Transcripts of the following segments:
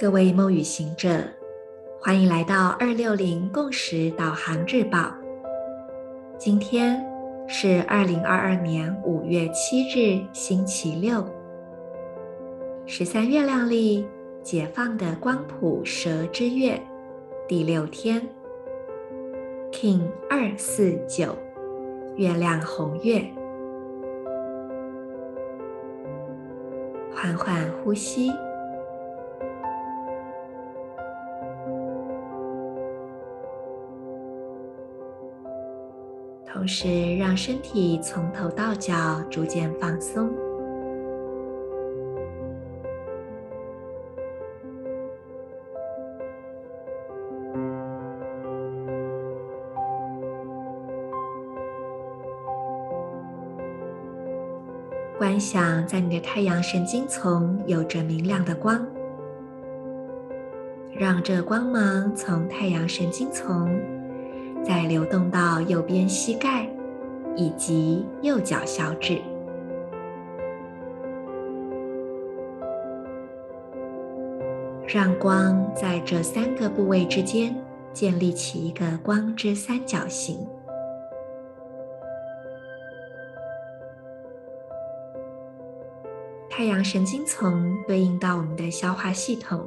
各位梦与行者，欢迎来到二六零共识导航日报。今天是二零二二年五月七日，星期六，十三月亮历解放的光谱蛇之月第六天，King 二四九，月亮红月，缓缓呼吸。时，让身体从头到脚逐渐放松，观想在你的太阳神经丛有着明亮的光，让这光芒从太阳神经丛。再流动到右边膝盖以及右脚小指，让光在这三个部位之间建立起一个光之三角形。太阳神经丛对应到我们的消化系统，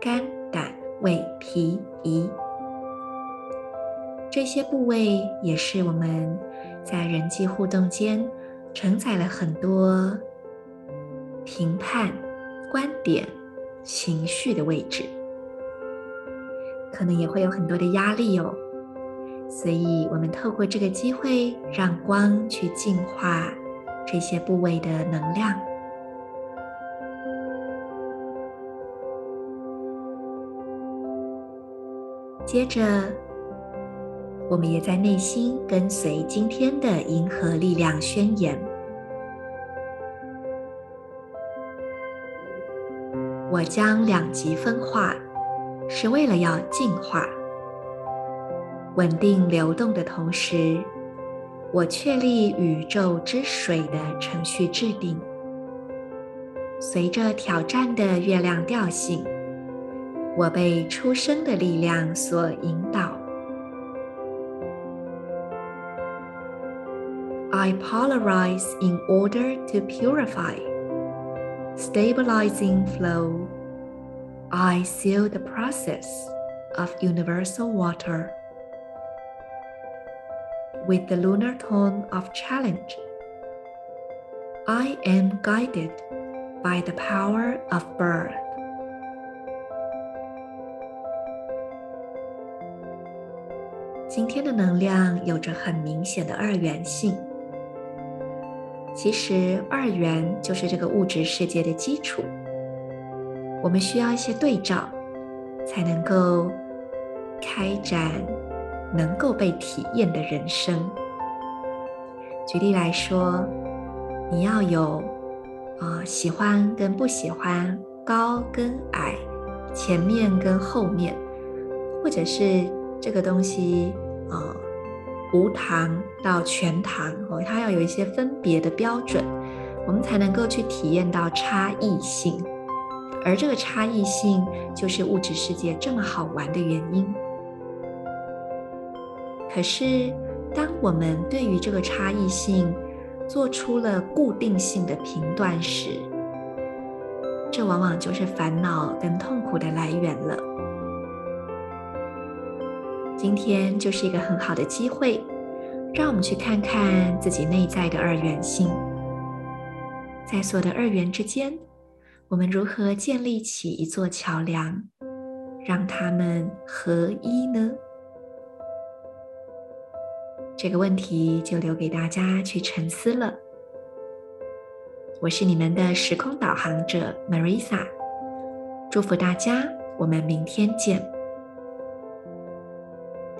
肝、胆、胃、脾、胰。这些部位也是我们在人际互动间承载了很多评判、观点、情绪的位置，可能也会有很多的压力哦。所以，我们透过这个机会，让光去净化这些部位的能量。接着。我们也在内心跟随今天的银河力量宣言。我将两极分化，是为了要净化、稳定流动的同时，我确立宇宙之水的程序制定。随着挑战的月亮调性，我被出生的力量所引导。I polarize in order to purify, stabilizing flow. I seal the process of universal water with the lunar tone of challenge. I am guided by the power of birth. 今天的能量有着很明显的二元性。 其实，二元就是这个物质世界的基础。我们需要一些对照，才能够开展能够被体验的人生。举例来说，你要有啊、喜欢跟不喜欢，高跟矮，前面跟后面，或者是这个东西。无糖到全糖哦，它要有一些分别的标准，我们才能够去体验到差异性，而这个差异性就是物质世界这么好玩的原因。可是，当我们对于这个差异性做出了固定性的评断时，这往往就是烦恼跟痛苦的来源了。今天就是一个很好的机会，让我们去看看自己内在的二元性，在所有的二元之间，我们如何建立起一座桥梁，让它们合一呢？这个问题就留给大家去沉思了。我是你们的时空导航者 Marisa，祝福大家，我们明天见。